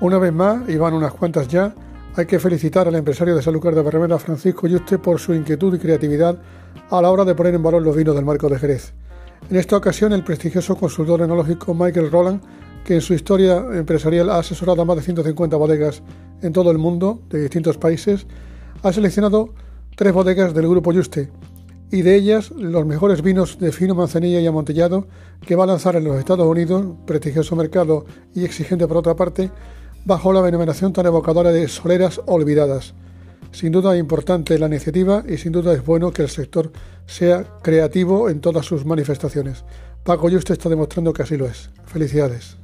Una vez más, y van unas cuantas ya, hay que felicitar al empresario de Sanlúcar de Barrameda, Francisco Yuste, por su inquietud y creatividad a la hora de poner en valor los vinos del marco de Jerez. En esta ocasión, el prestigioso consultor enológico Michael Roland, que en su historia empresarial ha asesorado a más de 150 bodegas en todo el mundo, de distintos países, ha seleccionado tres bodegas del grupo Yuste, y de ellas los mejores vinos de fino manzanilla y amontillado que va a lanzar en los Estados Unidos, prestigioso mercado y exigente por otra parte, bajo la denominación tan evocadora de soleras olvidadas. Sin duda importante la iniciativa y sin duda es bueno que el sector sea creativo en todas sus manifestaciones. Paco Yuste está demostrando que así lo es. Felicidades.